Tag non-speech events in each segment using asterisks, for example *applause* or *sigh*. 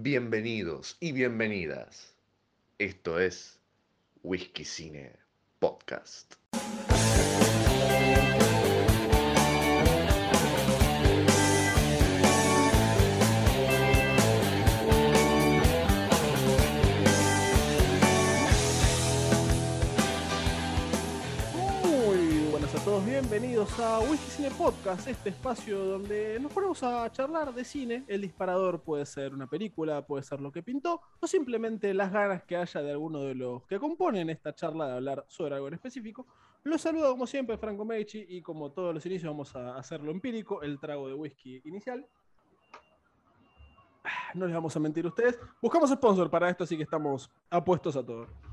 bienvenidos y bienvenidas. Esto es Whisky Cine Podcast. Bienvenidos a Whisky Cine Podcast, este espacio donde nos ponemos a charlar de cine. El disparador puede ser una película, puede ser lo que pintó, o simplemente las ganas que haya de alguno de los que componen esta charla de hablar sobre algo en específico. Los saludo como siempre Franco Medici y como todos los inicios vamos a hacerlo empírico, el trago de whisky inicial. Ah, No les vamos a mentir a ustedes. Buscamos sponsor para esto, así que estamos apuestos a todo.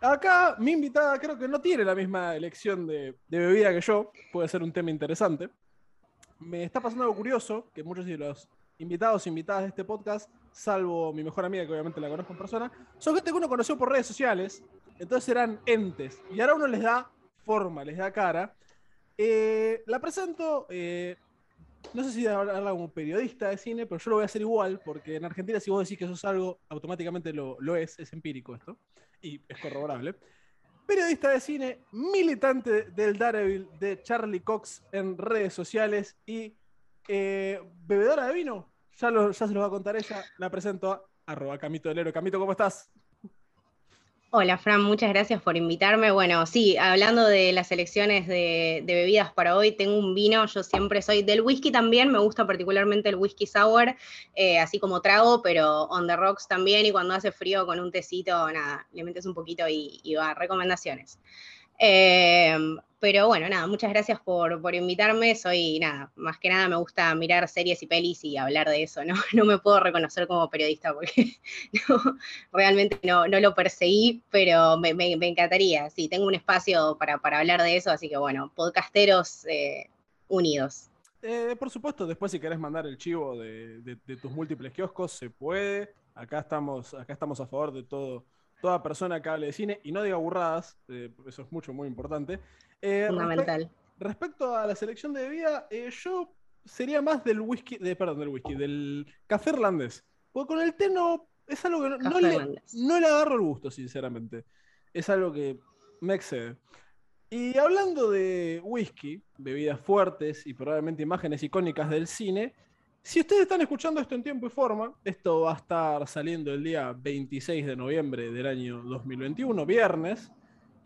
Acá mi invitada creo que no tiene la misma elección de, de bebida que yo. Puede ser un tema interesante. Me está pasando algo curioso, que muchos de los invitados e invitadas de este podcast, salvo mi mejor amiga, que obviamente la conozco en persona, son gente que uno conoció por redes sociales. Entonces eran entes. Y ahora uno les da forma, les da cara. Eh, la presento, eh, no sé si hablarla como periodista de cine, pero yo lo voy a hacer igual, porque en Argentina si vos decís que eso es algo, automáticamente lo, lo es, es empírico esto, y es corroborable. Periodista de cine, militante del Daredevil de Charlie Cox en redes sociales y eh, bebedora de vino. Ya, lo- ya se los va a contar ella. La presento a arroba Camito del Héroe. Camito, ¿cómo estás? Hola Fran, muchas gracias por invitarme. Bueno, sí, hablando de las elecciones de, bebidas para hoy, tengo un vino, yo siempre soy del whisky también, me gusta particularmente el whisky sour, eh, así como trago, pero on the rocks también, y cuando hace frío con un tecito, nada, le metes un poquito y, y va, recomendaciones. Eh, pero bueno, nada, muchas gracias por, por invitarme. Soy, nada, más que nada me gusta mirar series y pelis y hablar de eso, *laughs* ¿no? No me puedo reconocer como periodista porque *laughs* realmente no, no lo perseguí, pero me, encantaría. Sí, tengo un espacio para, para hablar de eso, así que bueno, podcasteros eh, unidos. Eh, por supuesto, después si querés mandar el chivo de, de- de tus múltiples kioscos, se puede. Acá estamos, acá estamos a favor de todo, toda persona que hable de cine y no diga burradas, eh, eso es mucho, muy importante. Eh, respe- Fundamental. respecto a la selección de bebida, eh, yo sería más del whisky, de, perdón, del whisky, del café irlandés. Porque con el té no, es algo que no, no le, no le agarro el gusto, sinceramente. Es algo que me excede. Y hablando de whisky, bebidas fuertes y probablemente imágenes icónicas del cine, si ustedes están escuchando esto en tiempo y forma, esto va a estar saliendo el día 26 de noviembre del año 2021, viernes.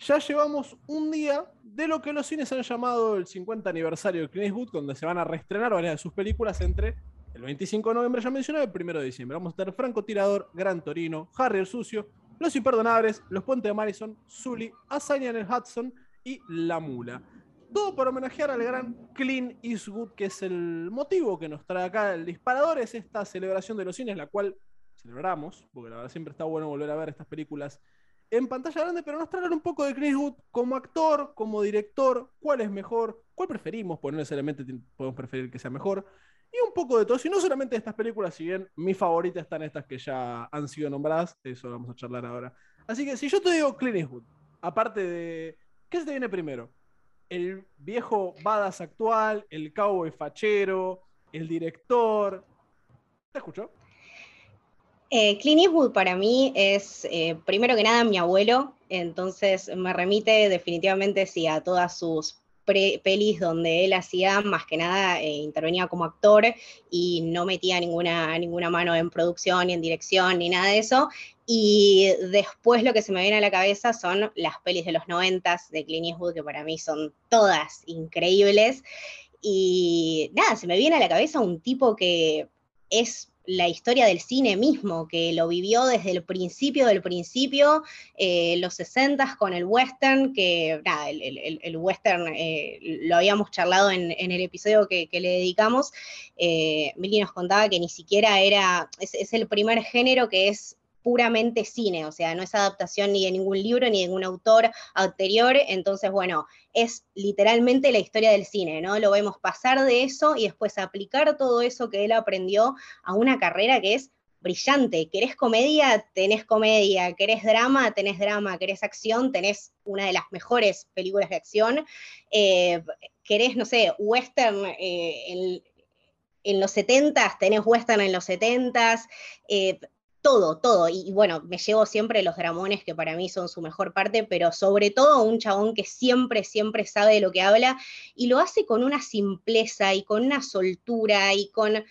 Ya llevamos un día de lo que los cines han llamado el 50 aniversario de Clint Eastwood, donde se van a reestrenar varias de sus películas entre el 25 de noviembre, ya mencioné, y el 1 de diciembre. Vamos a tener Franco Tirador, Gran Torino, Harry el Sucio, Los Imperdonables, Los Puentes de Madison, Zully, Hazaña en el Hudson y La Mula. Todo para homenajear al gran Clint Eastwood, que es el motivo que nos trae acá el disparador, es esta celebración de los cines, la cual celebramos, porque la verdad siempre está bueno volver a ver estas películas en pantalla grande, pero nos traen un poco de Clint Eastwood como actor, como director, cuál es mejor, cuál preferimos, porque no necesariamente podemos preferir que sea mejor, y un poco de todo, y no solamente de estas películas, si bien mi favorita están estas que ya han sido nombradas, eso vamos a charlar ahora. Así que si yo te digo Clint Eastwood, aparte de, ¿qué se te viene primero? El viejo badass actual, el cowboy fachero, el director. ¿Te escuchó? Eh, Clint Eastwood para mí es, eh, primero que nada, mi abuelo, entonces me remite definitivamente sí, a todas sus pre- pelis donde él hacía, más que nada, eh, intervenía como actor y no metía ninguna, ninguna mano en producción, ni en dirección, ni nada de eso. Y después lo que se me viene a la cabeza son las pelis de los noventas de Clint Eastwood, que para mí son todas increíbles. Y nada, se me viene a la cabeza un tipo que es la historia del cine mismo, que lo vivió desde el principio del principio, eh, los 60 con el western, que nada, el, western eh, lo habíamos charlado en, el episodio que, le dedicamos. Eh, Mili nos contaba que ni siquiera era, es el primer género que es puramente cine, o sea, no es adaptación ni de ningún libro ni de ningún autor anterior, entonces, bueno, es literalmente la historia del cine, ¿no? Lo vemos pasar de eso y después aplicar todo eso que él aprendió a una carrera que es brillante. ¿Querés comedia? Tenés comedia. ¿Querés drama? Tenés drama. ¿Querés acción? Tenés una de las mejores películas de acción. Eh, ¿Querés, no sé, western? Eh, en los 70s, tenés western en los 70s, eh, todo, todo. Y, bueno, me llevo siempre los dramones que para mí son su mejor parte, pero sobre todo un chabón que siempre, siempre sabe de lo que habla y lo hace con una simpleza y con una soltura y con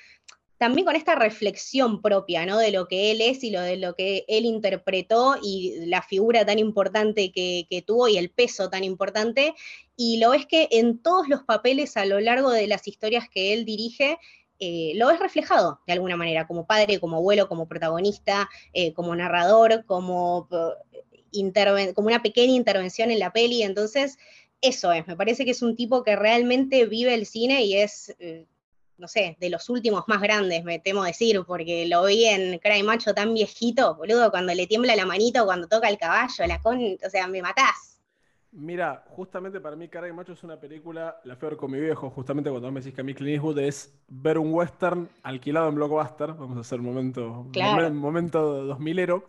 también con esta reflexión propia, ¿no? De lo que él es y lo de lo que él interpretó y la figura tan importante que, que tuvo y el peso tan importante. Y lo es que en todos los papeles a lo largo de las historias que él dirige, eh, lo ves reflejado de alguna manera, como padre, como abuelo, como protagonista, eh, como narrador, como, eh, como una pequeña intervención en la peli. Entonces, eso es, me parece que es un tipo que realmente vive el cine y es, no sé, de los últimos más grandes, me temo decir, porque lo vi en Cry Macho tan viejito, boludo, cuando le tiembla la manito, cuando toca el caballo, la con, o sea, me matás. Mira, justamente para mí Cara y Macho es una película, la fui con mi viejo, justamente cuando me decís que a mí Clint Eastwood es ver un western alquilado en Blockbuster, vamos a hacer un momento, claro. momento 2000ero,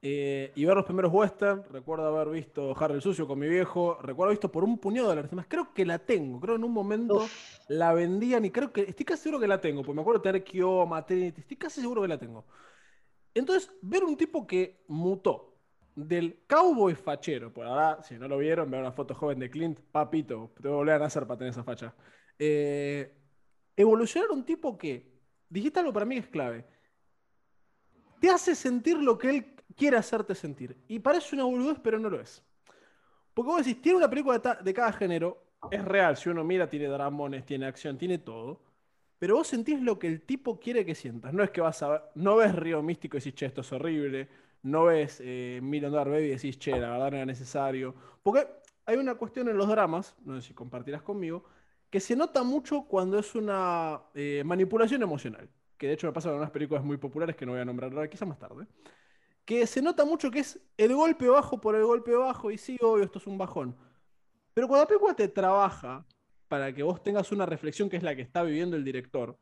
eh, y ver los primeros westerns, recuerdo haber visto Harry el Sucio con mi viejo, recuerdo haber visto por un puñado de dólares, creo que la tengo, creo en un momento la vendían y creo que, estoy casi seguro que la tengo, porque me acuerdo de tener Kyo, Maternity, estoy casi seguro que la tengo. Entonces, ver un tipo que mutó, del cowboy fachero. Por ahora, si no lo vieron, vean una foto joven de Clint, papito, te volver a nacer para tener esa facha. Eh, evolucionar un tipo que, dijiste algo para mí que es clave, te hace sentir lo que él quiere hacerte sentir. Y parece una boludez, pero no lo es. Porque vos decís, tiene una película de, cada género, es real, si uno mira, tiene dramones, tiene acción, tiene todo. Pero vos sentís lo que el tipo quiere que sientas. No es que vas a ver, no ves Río Místico y decís, che, esto es horrible no ves eh, Million Dollar Baby y decís, che, la verdad no era necesario. Porque hay una cuestión en los dramas, no sé si compartirás conmigo, que se nota mucho cuando es una eh, manipulación emocional. Que de hecho me pasa con unas películas muy populares que no voy a nombrar ahora, quizá más tarde. Que se nota mucho que es el golpe bajo por el golpe bajo y sí, obvio, esto es un bajón. Pero cuando la película te trabaja para que vos tengas una reflexión que es la que está viviendo el director,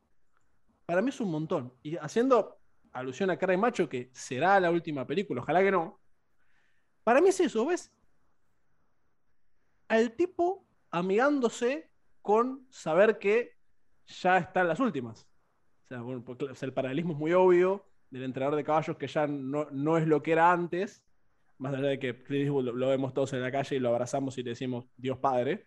para mí es un montón. Y haciendo alusión a Cara y Macho, que será la última película, ojalá que no. Para mí es eso, ¿ves? Al tipo amigándose con saber que ya están las últimas. O sea, bueno, el paralelismo es muy obvio del entrenador de caballos que ya no, no es lo que era antes, más allá de que lo, lo, vemos todos en la calle y lo abrazamos y le decimos Dios Padre.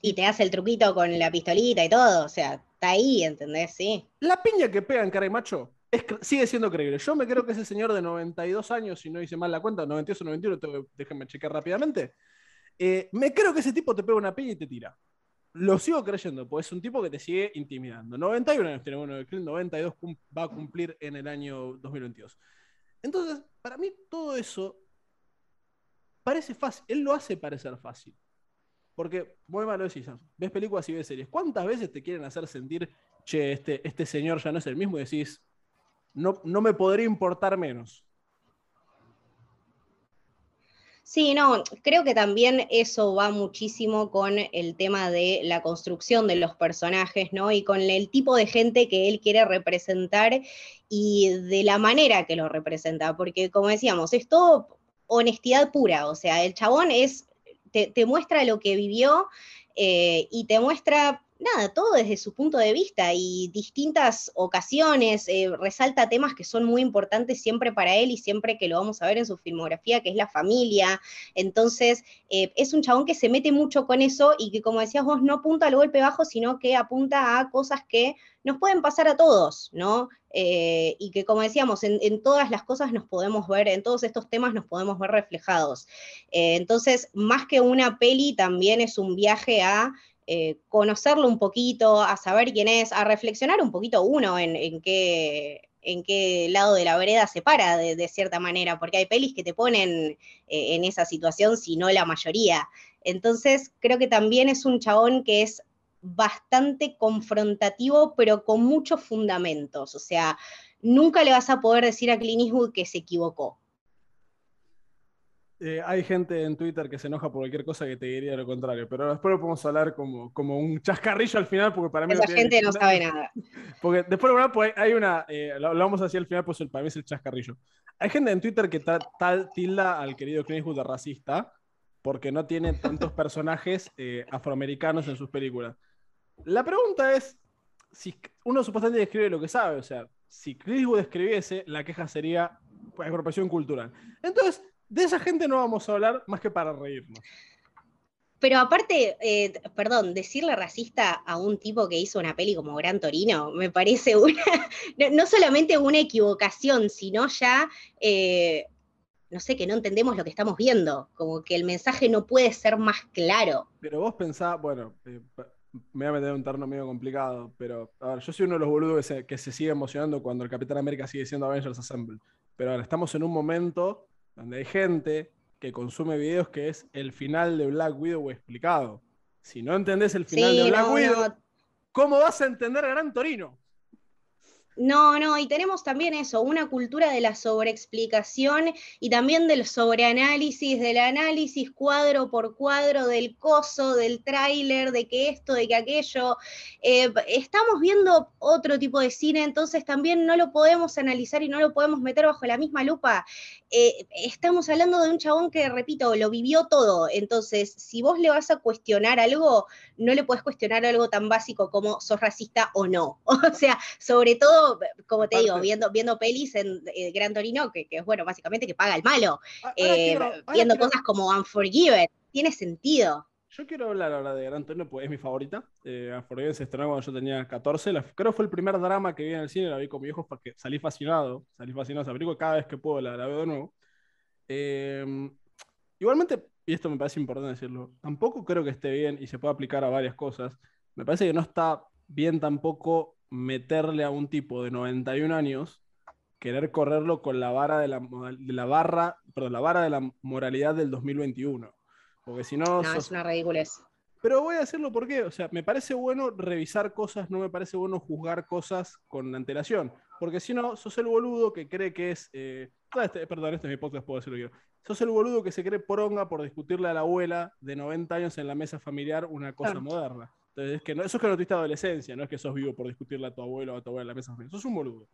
Y te hace el truquito con la pistolita y todo, o sea, está ahí, ¿entendés? Sí. La piña que pega en cara y macho sigue siendo creíble. Yo me creo que ese señor de 92 años, si no hice mal la cuenta, 92 o 91, déjenme chequear rápidamente. Eh, me creo que ese tipo te pega una piña y te tira. Lo sigo creyendo, pues es un tipo que te sigue intimidando. 91 años tiene, bueno, 92 va a cumplir en el año 2022. Entonces, para mí todo eso parece fácil. Él lo hace parecer fácil. Porque, muy malo decís, ves películas y ves series. ¿Cuántas veces te quieren hacer sentir, che, este, este señor ya no es el mismo y decís, no, me podría importar menos. Sí, no, creo que también eso va muchísimo con el tema de la construcción de los personajes, ¿no? Y con el tipo de gente que él quiere representar y de la manera que lo representa, porque como decíamos, es todo honestidad pura, o sea, el chabón es, te, muestra lo que vivió eh, y te muestra nada, todo desde su punto de vista y distintas ocasiones, eh, resalta temas que son muy importantes siempre para él y siempre que lo vamos a ver en su filmografía, que es la familia. Entonces, eh, es un chabón que se mete mucho con eso y que, como decías vos, no apunta al golpe bajo, sino que apunta a cosas que nos pueden pasar a todos, ¿no? Eh, y que, como decíamos, en, en, todas las cosas nos podemos ver, en todos estos temas nos podemos ver reflejados. entonces, más que una peli, también es un viaje a eh, conocerlo un poquito, a saber quién es, a reflexionar un poquito uno en, qué, en qué lado de la vereda se para de, cierta manera, porque hay pelis que te ponen eh, en esa situación, si no la mayoría. Entonces, creo que también es un chabón que es bastante confrontativo, pero con muchos fundamentos. O sea, nunca le vas a poder decir a Clint Eastwood que se equivocó. Eh, hay gente en Twitter que se enoja por cualquier cosa que te diría lo contrario, pero después lo podemos hablar como, como un chascarrillo al final, porque para mí. Esa gente no sabe nada. *laughs* Porque después pues, hay una. Eh, lo, vamos así al final, pues para mí es el chascarrillo. Hay gente en Twitter que tal tilda al querido Clint Eastwood de racista porque no tiene tantos personajes eh, afroamericanos en sus películas. La pregunta es: si uno supuestamente describe lo que sabe, o sea, si Clint Eastwood escribiese, la queja sería pues, apropiación cultural. Entonces, de esa gente no vamos a hablar más que para reírnos. Pero aparte, eh, perdón, decirle racista a un tipo que hizo una peli como Gran Torino me parece una, *laughs* no, solamente una equivocación, sino ya, eh, no sé, que no entendemos lo que estamos viendo, como que el mensaje no puede ser más claro. Pero vos pensás, bueno, eh, me voy a meter en un terreno medio complicado, pero a ver, yo soy uno de los boludos que se, que se sigue emocionando cuando el Capitán América sigue siendo Avengers Assemble. Pero ahora estamos en un momento donde hay gente que consume videos que es el final de Black Widow explicado. Si no entendés el final de Black Widow, ¿cómo vas a entender Gran Torino? No, no, y tenemos también eso, una cultura de la sobreexplicación y también del sobreanálisis, del análisis cuadro por cuadro del coso, del tráiler, de que esto, de que aquello. Eh, estamos viendo otro tipo de cine, entonces también no lo podemos analizar y no lo podemos meter bajo la misma lupa. Eh, estamos hablando de un chabón que, repito, lo vivió todo. Entonces, si vos le vas a cuestionar algo, no le puedes cuestionar algo tan básico como sos racista o no. *laughs* O sea, sobre todo, como te digo, viendo, viendo pelis en eh, Gran Torino, que, es bueno, básicamente que paga el malo. Eh, viendo cosas como Unforgiven. Tiene sentido. Yo quiero hablar ahora de Gran Torino, pues es mi favorita. Unforgiven se estrenó cuando yo tenía 14. creo que fue el primer drama que vi en el cine, la vi con mi hijo porque salí fascinado. Salí fascinado esa película, cada vez que puedo la, la veo de nuevo. Em, igualmente, y esto me parece importante decirlo, tampoco creo que esté bien y se puede aplicar a varias cosas. Me parece que no está bien tampoco meterle a un tipo de 91 años querer correrlo con la vara de la, de la barra, perdón, la vara de la moralidad del 2021. Porque si no. No, es una ridiculez. Pero voy a decirlo porque, o sea, me parece bueno revisar cosas, no me parece bueno juzgar cosas con antelación. Porque si no, sos el boludo que cree que es. Eh, este, perdón, este es mi podcast, puedo decirlo yo. Sos el boludo que se cree poronga por discutirle a la abuela de 90 años en la mesa familiar una cosa moderna. Entonces, es que no, eso es que no tuviste adolescencia, no es que sos vivo por discutirle a tu abuelo o a tu abuela en la mesa. Sos un boludo.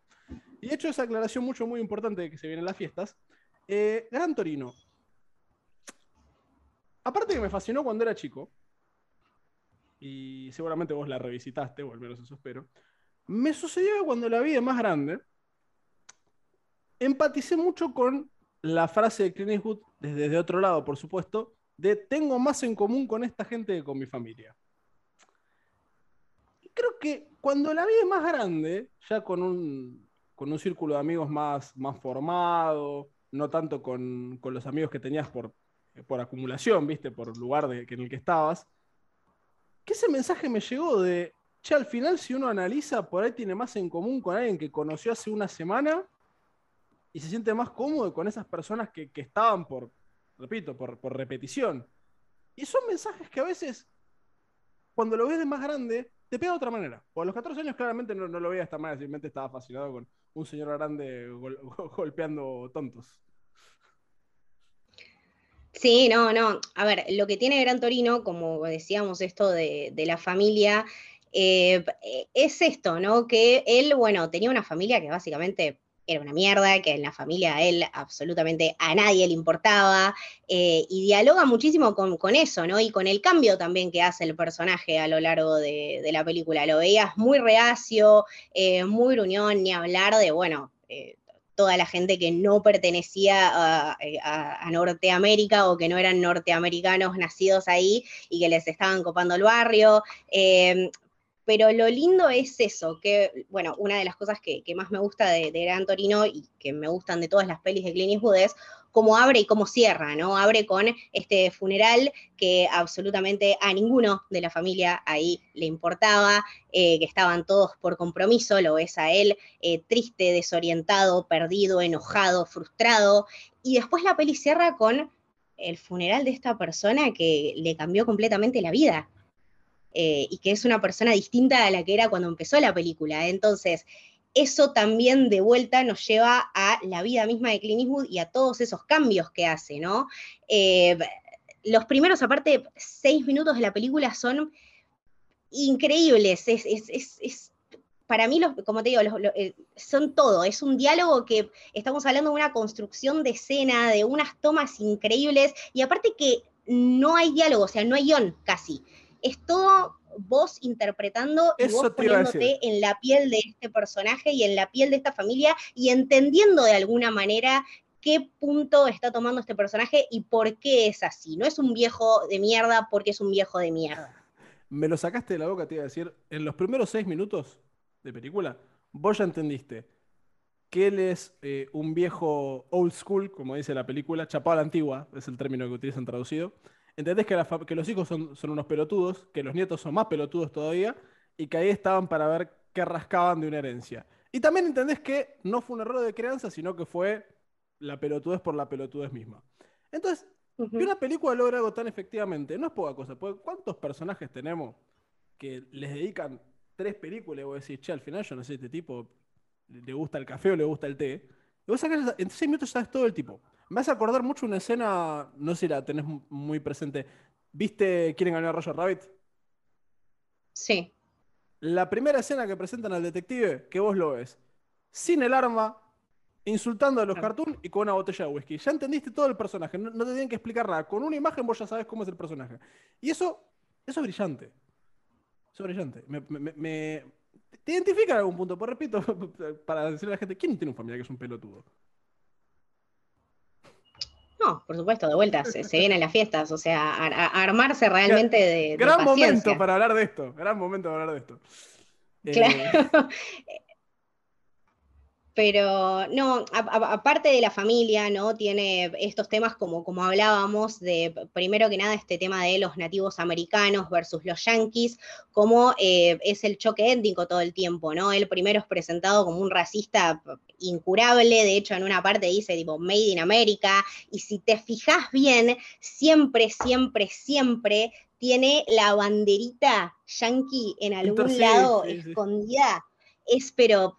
Y hecho esa aclaración mucho, muy importante de que se vienen las fiestas, eh, Gran Torino. Aparte que me fascinó cuando era chico, y seguramente vos la revisitaste, o al menos eso espero, me sucedió cuando la vi de más grande, empaticé mucho con la frase de Clint Eastwood, desde, otro lado, por supuesto, de tengo más en común con esta gente que con mi familia. Creo que cuando la vi de más grande, ya con un, con un círculo de amigos más, más formado, no tanto con, los amigos que tenías por, por acumulación, ¿viste? Por lugar de, en el que estabas, que ese mensaje me llegó de, che, al final si uno analiza, por ahí tiene más en común con alguien que conoció hace una semana y se siente más cómodo con esas personas que, estaban por, repito, por, repetición. Y son mensajes que a veces, cuando lo ves de más grande, te pega de otra manera. Por a los 14 años claramente no, lo veía esta manera, simplemente estaba fascinado con un señor grande *laughs* golpeando tontos. Sí, no, no. A ver, lo que tiene Gran Torino, como decíamos esto de, la familia, eh, es esto, ¿no? Que él, bueno, tenía una familia que básicamente era una mierda, que en la familia a él absolutamente a nadie le importaba, eh, y dialoga muchísimo con, eso, ¿no? Y con el cambio también que hace el personaje a lo largo de, la película. Lo veías muy reacio, eh, muy gruñón, ni hablar de, bueno, eh, toda la gente que no pertenecía a, a, Norteamérica o que no eran norteamericanos nacidos ahí y que les estaban copando el barrio pero lo lindo es eso, que, bueno, una de las cosas que, más me gusta de, Gran Torino y que me gustan de todas las pelis de Clint Eastwood es cómo abre y cómo cierra, ¿no? Abre con este funeral que absolutamente a ninguno de la familia ahí le importaba, eh, que estaban todos por compromiso, lo ves a él eh, triste, desorientado, perdido, enojado, frustrado, y después la peli cierra con el funeral de esta persona que le cambió completamente la vida. Eh, y que es una persona distinta a la que era cuando empezó la película. Entonces, eso también de vuelta nos lleva a la vida misma de Clint Eastwood y a todos esos cambios que hace, ¿no? Eh, los primeros, aparte, seis minutos de la película son increíbles. Es, para mí, como te digo, eh, son todo. Es un diálogo que estamos hablando de una construcción de escena, de unas tomas increíbles, y aparte que no hay diálogo, o sea, no hay guion casi es todo vos interpretando y vos poniéndote en la piel de este personaje y en la piel de esta familia y entendiendo de alguna manera qué punto está tomando este personaje y por qué es así. No es un viejo de mierda porque es un viejo de mierda. Me lo sacaste de la boca, te iba a decir. En los primeros seis minutos de película, vos ya entendiste que él es eh, un viejo old school, como dice la película, chapado a la antigua, es el término que utilizan traducido. Entendés que, que los hijos son, son, unos pelotudos, que los nietos son más pelotudos todavía, y que ahí estaban para ver qué rascaban de una herencia. Y también entendés que no fue un error de crianza, sino que fue la pelotudez por la pelotudez misma. Entonces, que una película logra algo tan efectivamente, no es poca cosa, porque ¿cuántos personajes tenemos que les dedican tres películas y vos decís, che, al final yo no sé, este tipo le gusta el café o le gusta el té? Y vos sacás, en seis minutos sabes todo el tipo. Me hace acordar mucho una escena, no sé si la tenés muy presente. ¿Viste Quieren ganar a Roger Rabbit? Sí. La primera escena que presentan al detective, que vos lo ves, sin el arma, insultando a los cartoons y con una botella de whisky. Ya entendiste todo el personaje, no, te tienen que explicar nada. Con una imagen vos ya sabes cómo es el personaje. Y eso, eso es brillante. Eso es brillante. Me, te identifica en algún punto, pues repito, *laughs* para decirle a la gente, ¿quién tiene un familiar que es un pelotudo? No, por supuesto, de vuelta, se, vienen las fiestas, o sea, armarse realmente de, Gran momento para hablar de esto, gran momento para hablar de esto. Claro. Eh, *laughs* pero no, aparte de la familia, ¿no? Tiene estos temas como, como hablábamos, de primero que nada este tema de los nativos americanos versus los yanquis, como eh, es el choque étnico todo el tiempo, ¿no? Él primero es presentado como un racista incurable, de hecho en una parte dice tipo Made in America, y si te fijas bien, siempre, siempre, siempre tiene la banderita yankee en algún lado escondida. Es pero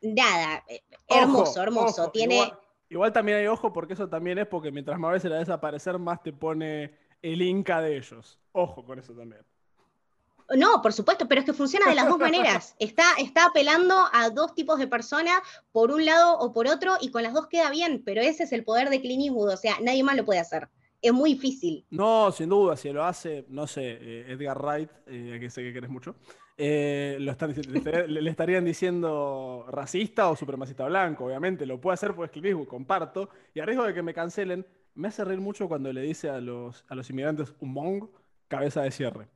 nada, eh, hermoso, hermoso. Tiene... Igual, también hay ojo porque eso también es porque mientras más veces la desaparecer, más te pone el Inca de ellos. Ojo con eso también. No, por supuesto, pero es que funciona de las dos maneras. *laughs* Está, está apelando a dos tipos de personas, por un lado o por otro, y con las dos queda bien, pero ese es el poder de Clint Eastwood, o sea, nadie más lo puede hacer. Es muy difícil. No, sin duda, si lo hace, no sé, eh, Edgar Wright, eh, que sé que querés mucho, eh, lo están, le, estarían diciendo racista o supremacista blanco, obviamente. Lo puede hacer porque es comparto. Y a riesgo de que me cancelen, me hace reír mucho cuando le dice a los, a los inmigrantes un mong, cabeza de cierre.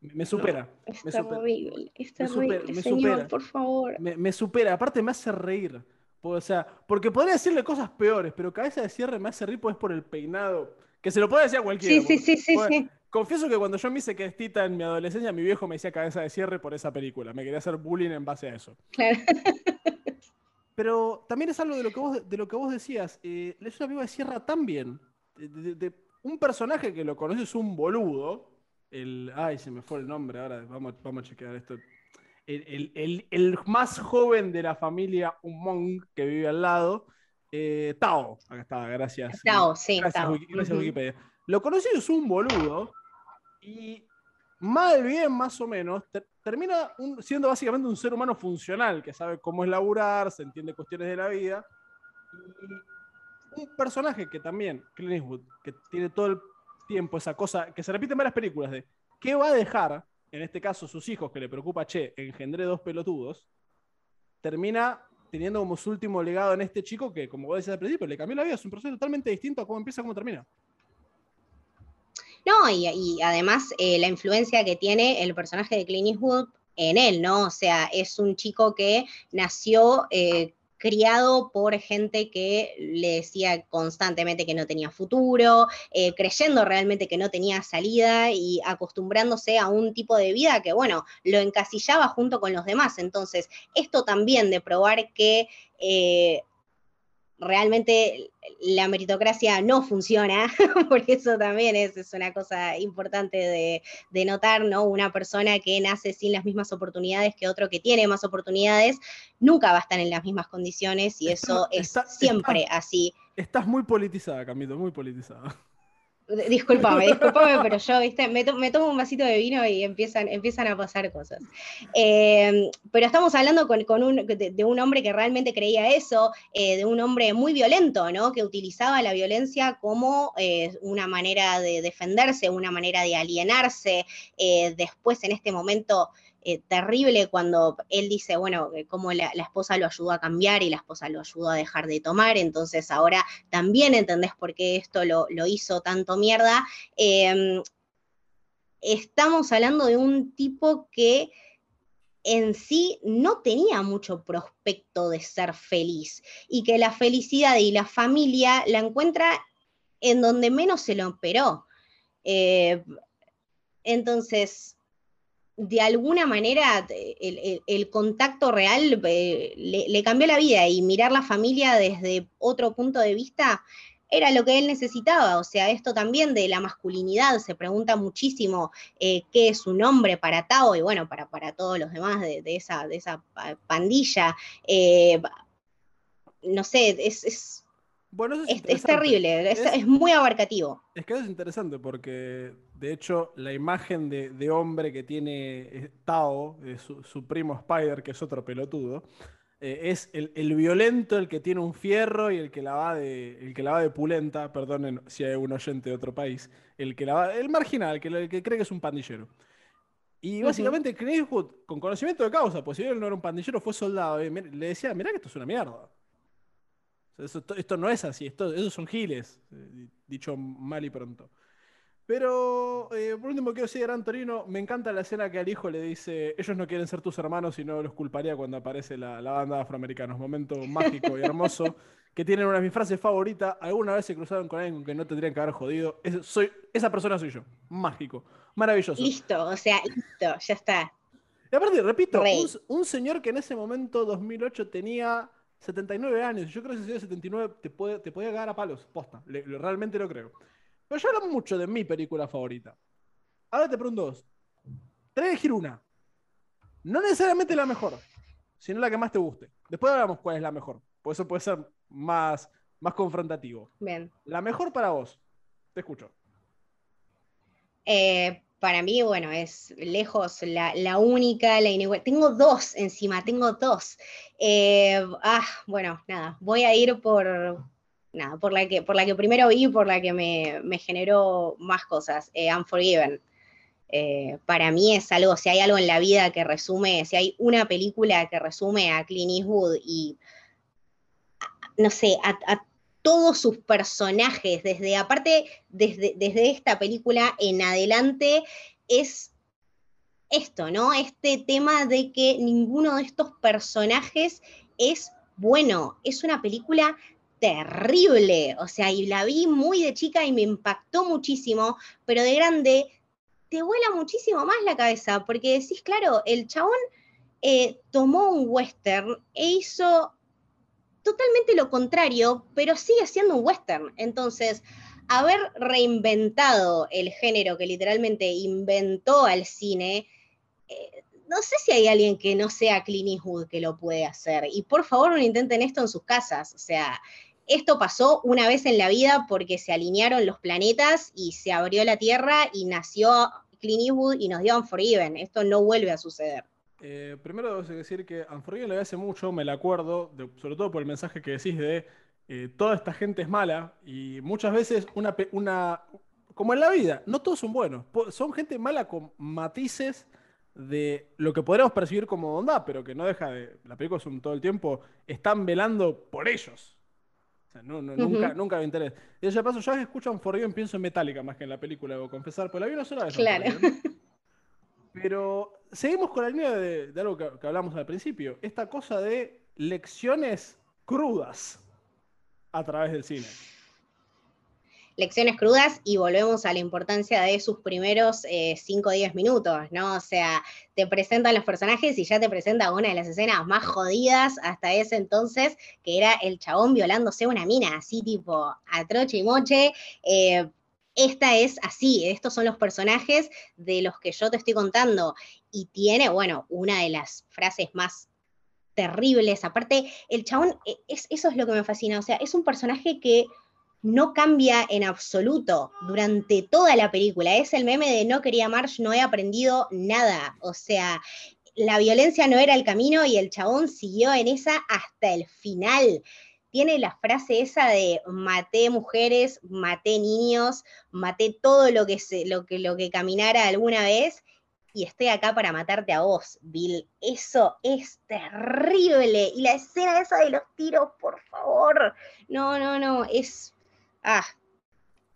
Me, supera. es terrible, es terrible, señor, por favor. Me, supera, aparte me hace reír. O sea, porque podría decirle cosas peores, pero cabeza de cierre me hace reír pues por el peinado. Que se lo puede decir a cualquiera. Sí, sí, sí, sí. Confieso que cuando yo me hice questita en mi adolescencia, mi viejo me decía cabeza de cierre por esa película. Me quería hacer bullying en base a eso. Claro. *laughs* Pero también es algo de lo que vos, de lo que vos decías. Eh, es una película de cierra tan bien. De, un personaje que lo conoces un boludo. El, ay, se me fue el nombre ahora. Vamos, vamos a chequear esto. El, más joven de la familia Umong que vive al lado. Eh, Tao. Acá está, gracias. Tao, sí. Gracias, gracias Wikipedia. Lo conocido es un boludo y mal bien, más o menos, termina siendo básicamente un ser humano funcional, que sabe cómo es laburar, se entiende cuestiones de la vida. Y un personaje que también, Clint Eastwood, que tiene todo el tiempo esa cosa, que se repite en varias películas, de qué va a dejar, en este caso sus hijos, que le preocupa, che, engendré dos pelotudos, termina teniendo como su último legado en este chico que, como vos decías al principio, le cambió la vida, es un proceso totalmente distinto a cómo empieza cómo termina. No, y, además eh, la influencia que tiene el personaje de Clint Eastwood en él, ¿no? O sea, es un chico que nació eh, criado por gente que le decía constantemente que no tenía futuro, eh, creyendo realmente que no tenía salida y acostumbrándose a un tipo de vida que, bueno, lo encasillaba junto con los demás. Entonces, esto también de probar que realmente la meritocracia no funciona, *laughs* porque eso también es, una cosa importante de, notar, ¿no? Una persona que nace sin las mismas oportunidades que otro que tiene más oportunidades, nunca va a estar en las mismas condiciones y eso es siempre así. Estás muy politizada, Camilo, muy politizada. *laughs* Disculpame, *laughs* disculpame, pero yo, viste, me, tomo un vasito de vino y empiezan, empiezan a pasar cosas. Eh, pero estamos hablando con, un, de, un hombre que realmente creía eso, eh, de un hombre muy violento, ¿no? Que utilizaba la violencia como eh, una manera de defenderse, una manera de alienarse. después, en este momento, eh, terrible cuando él dice, bueno, cómo la, esposa lo ayudó a cambiar y la esposa lo ayudó a dejar de tomar, entonces ahora también entendés por qué esto lo, hizo tanto mierda. Em, estamos hablando de un tipo que en sí no tenía mucho prospecto de ser feliz y que la felicidad y la familia la encuentra en donde menos se lo esperó. Eh, entonces, de alguna manera el, contacto real eh, le, cambió la vida y mirar la familia desde otro punto de vista era lo que él necesitaba. O sea, esto también de la masculinidad, se pregunta muchísimo eh, qué es un hombre para Tao y bueno, para, para todos los demás de, esa, de esa pandilla. Eh, no sé, es, bueno, es, terrible, es, muy abarcativo. Es que es interesante porque, de hecho, la imagen de, hombre que tiene eh, Tao, su, primo Spider, que es otro pelotudo, eh, es el, violento, el que tiene un fierro y el que la va de, el que la va de pulenta, perdonen si hay un oyente de otro país, el que la va, el marginal, el que, cree que es un pandillero. Y básicamente uh con conocimiento de causa, pues si él no era un pandillero, fue soldado, eh, le decía, mirá que esto es una mierda esto no es así, esto, esos son giles, eh, dicho mal y pronto. Pero, eh, por último, quiero decir, Gran Torino, me encanta la escena que al hijo le dice, ellos no quieren ser tus hermanos y no los culparía cuando aparece la, banda de afroamericanos. Momento *laughs* mágico y hermoso, que tienen una de mis frases favoritas. Alguna vez se cruzaron con alguien con que no tendrían que haber jodido. soy, esa persona soy yo. Mágico. Maravilloso. Listo, o sea, listo, ya está. Y aparte, repito, un, un, señor que en ese momento, 2008, tenía 79 años. Yo creo que si de 79 te puede, te puede cagar a palos. Posta. realmente lo creo. Pero yo hablo mucho de mi película favorita. Ahora te pregunto dos. Te voy a elegir una. No necesariamente la mejor, sino la que más te guste. Después hablamos cuál es la mejor. Por eso puede ser más, más confrontativo. Bien. La mejor para vos. Te escucho. Eh, para mí, bueno, es lejos la, única, la inigual. Tengo dos encima, tengo dos. Eh, ah, bueno, nada, voy a ir por, nada, por la que, por la que primero vi, por la que me, generó más cosas. Eh, Unforgiven. Eh, para mí es algo, si hay algo en la vida que resume, si hay una película que resume a Clint Eastwood y, no sé, a todos sus personajes, desde aparte, desde, desde esta película en adelante, es esto, ¿no? Este tema de que ninguno de estos personajes es bueno. Es una película terrible. O sea, y la vi muy de chica y me impactó muchísimo, pero de grande te vuela muchísimo más la cabeza, porque decís, claro, el chabón eh, tomó un western e hizo totalmente lo contrario, pero sigue siendo un western. Entonces, haber reinventado el género que literalmente inventó al cine, eh, no sé si hay alguien que no sea Clint Eastwood que lo puede hacer. Y por favor no intenten esto en sus casas. O sea, esto pasó una vez en la vida porque se alinearon los planetas y se abrió la Tierra y nació Clint Eastwood y nos dio Unforgiven. Esto no vuelve a suceder. Eh, primero debo decir que Unforgiven le hace mucho, me la acuerdo, sobre todo por el mensaje que decís de eh, toda esta gente es mala y muchas veces una, una, como en la vida, no todos son buenos, son gente mala con matices de lo que podríamos percibir como bondad, pero que no deja de, la película es un, todo el tiempo, están velando por ellos. nunca, nunca me interesa. Y ya paso, ya que escucho Unforgiven pienso en Metallica más que en la película, debo confesar, pues la vi una sola vez. Claro. *laughs* Pero seguimos con la línea de, algo que, hablamos al principio, esta cosa de lecciones crudas a través del cine. Lecciones crudas y volvemos a la importancia de sus primeros 5 o 10 minutos, ¿no? O sea, te presentan los personajes y ya te presenta una de las escenas más jodidas hasta ese entonces, que era el chabón violándose una mina, así tipo a troche y moche. Eh, esta es así, estos son los personajes de los que yo te estoy contando. Y tiene, bueno, una de las frases más terribles. Aparte, el chabón, e, es, eso es lo que me fascina. O sea, es un personaje que no cambia en absoluto durante toda la película. Es el meme de no quería Marge, no he aprendido nada. O sea, la violencia no era el camino y el chabón siguió en esa hasta el final. Tiene la frase esa de maté mujeres, maté niños, maté todo lo que, se, lo que, lo que caminara alguna vez y estoy acá para matarte a vos, Bill. Eso es terrible. Y la escena esa de los tiros, por favor. No, no, no, es... Ah,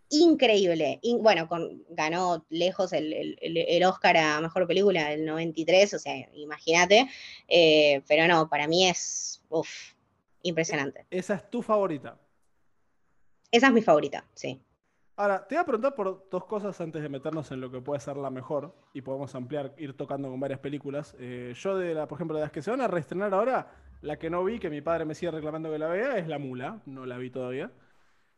increíble. bueno, con, ganó lejos el, Oscar a Mejor Película del 93, o sea, imagínate. Eh, pero no, para mí es impresionante. ¿Esa es tu favorita? Esa es mi favorita, sí. Ahora, te voy a preguntar por dos cosas antes de meternos en lo que puede ser la mejor y podemos ampliar, ir tocando con varias películas. Eh, yo, de la, por ejemplo, de las que se van a reestrenar ahora, la que no vi, que mi padre me sigue reclamando que la vea, es La Mula. No la vi todavía.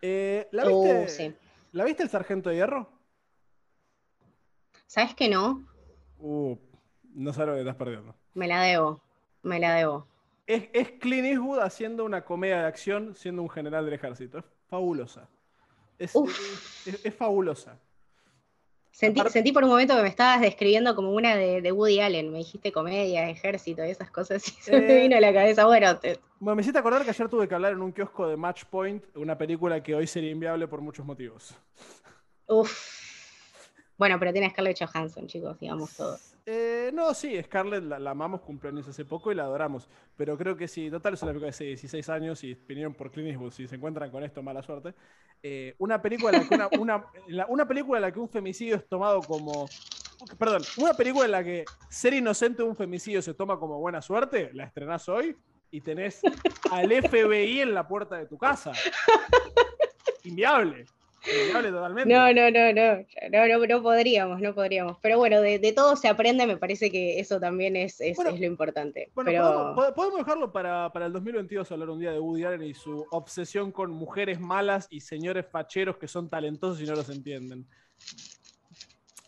Eh, ¿la, viste, uh, sí. ¿La viste el Sargento de Hierro? ¿Sabes que no? Uh, no sabes lo que estás perdiendo. Me la debo, me la debo. Es, es Clint Eastwood haciendo una comedia de acción siendo un general del ejército. Es fabulosa. Es, fabulosa. Sentí, por un momento que me estabas describiendo como una de, Woody Allen. Me dijiste comedia, ejército y esas cosas. *laughs* Y se me eh, vino a la cabeza. Bueno, bueno, me hiciste acordar que ayer tuve que hablar en un kiosco de Match Point, una película que hoy sería inviable por muchos motivos. Uf. Bueno, pero tiene Scarlett Johansson, chicos, digamos todos. Eh, no, sí, Scarlett la, amamos, cumpleaños hace poco y la adoramos. Pero creo que si, total, es una película de hace 16 años y vinieron por Clint si se encuentran con esto, mala suerte. Eh, una, película que una, una, película en la que un femicidio es tomado como. Perdón, una película en la que ser inocente de un femicidio se toma como buena suerte, la estrenás hoy y tenés al FBI en la puerta de tu casa. Inviable. No, no, no, no, no, no, podríamos, no podríamos. Pero bueno, de, todo se aprende, me parece que eso también es, es, lo importante. Bueno, podemos, dejarlo para, el 2022 hablar un día de Woody Allen y su obsesión con mujeres malas y señores facheros que son talentosos y no los entienden.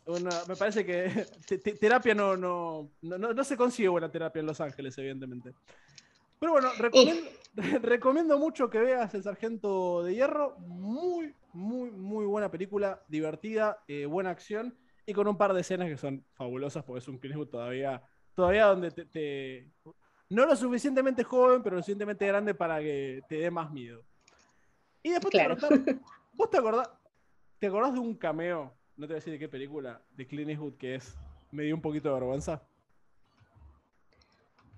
me parece que *laughs* terapia no, no, no, se consigue buena terapia en Los Ángeles, evidentemente. Pero bueno, recomiendo, *laughs* recomiendo mucho que veas El Sargento de Hierro. Muy, muy, muy buena película, divertida, eh, buena acción y con un par de escenas que son fabulosas porque es un Clint todavía, todavía donde te, No lo suficientemente joven, pero lo suficientemente grande para que te dé más miedo. Y después te *laughs* ¿vos te acordás, te acordás de un cameo, no te voy a decir de qué película, de Clint Eastwood que es, me dio un poquito de vergüenza?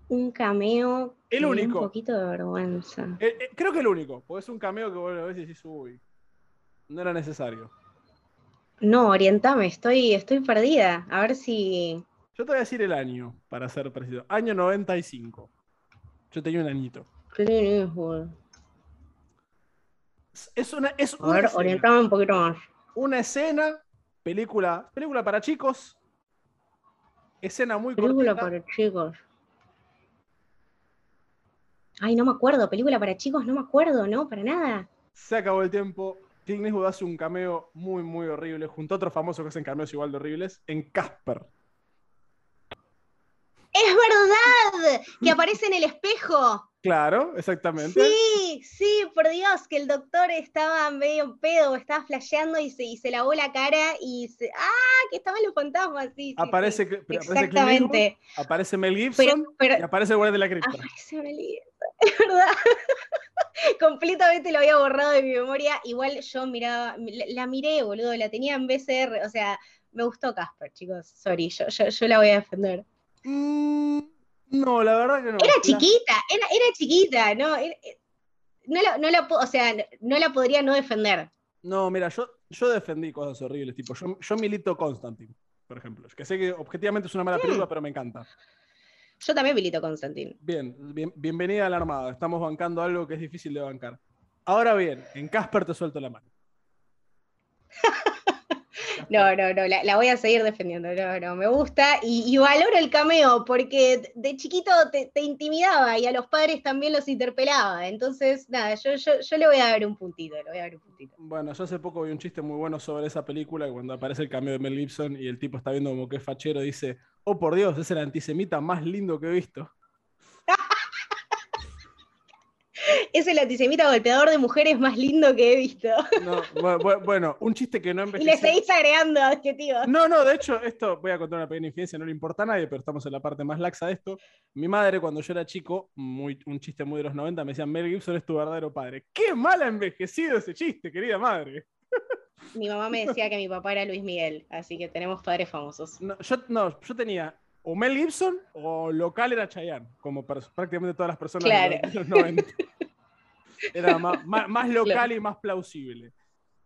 Un cameo. El único. un poquito de vergüenza. Eh, eh, creo que el único, porque es un cameo que vos a veces decís, uy, no era necesario. No, orientame, estoy, estoy perdida. A ver si. Yo te voy a decir el año, para ser preciso. Año 95. Yo tenía un añito. Es una. Es a ver, orientame un poquito más. Una escena, película, película para chicos. Escena muy Película para chicos. Ay, no me acuerdo. Película para chicos, no me acuerdo, ¿no? Para nada. Se acabó el tiempo. Clint Eastwood hace un cameo muy, muy horrible, junto a otros famosos que hacen cameos igual de horribles, en Casper. ¡Es verdad! Que aparece en el espejo. Claro, exactamente. Sí, sí, por Dios, que el doctor estaba medio pedo, estaba flasheando y se, y se lavó la cara y se. ¡Ah! Que estaban los fantasmas, sí. aparece, Exactamente. Aparece, Mel Gibson y aparece el guardia de la cripta. Aparece Mel Gibson, *laughs* es verdad. *laughs* completamente lo había borrado de mi memoria. Igual yo miraba, la, miré, boludo, la tenía en BCR. O sea, me gustó Casper, chicos. Sorry, yo, yo, la voy a defender. Mm, no, la verdad que no. Era chiquita, era, era chiquita, ¿no? Eh, no la, no la, o sea, no la podría no defender. No, mira, yo, yo defendí cosas horribles, tipo, yo, yo milito Constantine, por ejemplo. Que sé que objetivamente es una mala película, pero me encanta. Yo también milito Constantin. Bien, bien, bienvenida a la Armada. Estamos bancando algo que es difícil de bancar. Ahora bien, en Casper te suelto la mano. *laughs* no, no, no, la, voy a seguir defendiendo. No, no, me gusta y, valoro el cameo porque de chiquito te, intimidaba y a los padres también los interpelaba. Entonces, nada, yo, yo, le voy a dar un puntito, le voy a dar un puntito. Bueno, yo hace poco vi un chiste muy bueno sobre esa película cuando aparece el cameo de Mel Gibson y el tipo está viendo como que es fachero, dice, oh por Dios, es el antisemita más lindo que he visto. es el antisemita golpeador de mujeres más lindo que he visto. No, bu- bu- bueno, un chiste que no Y le envejeció. seguís agregando adjetivos. No, no, de hecho, esto voy a contar una pequeña infidencia, no le importa a nadie, pero estamos en la parte más laxa de esto. Mi madre, cuando yo era chico, muy, un chiste muy de los 90, me decía, Mel Gibson es tu verdadero padre. ¡Qué mal ha envejecido ese chiste, querida madre! Mi mamá me decía que mi papá era Luis Miguel, así que tenemos padres famosos. No, yo, no, yo tenía o Mel Gibson o local era Chayanne, como prácticamente todas las personas Claro. de los 90. *laughs* Era más, más- más local Claro. y más plausible.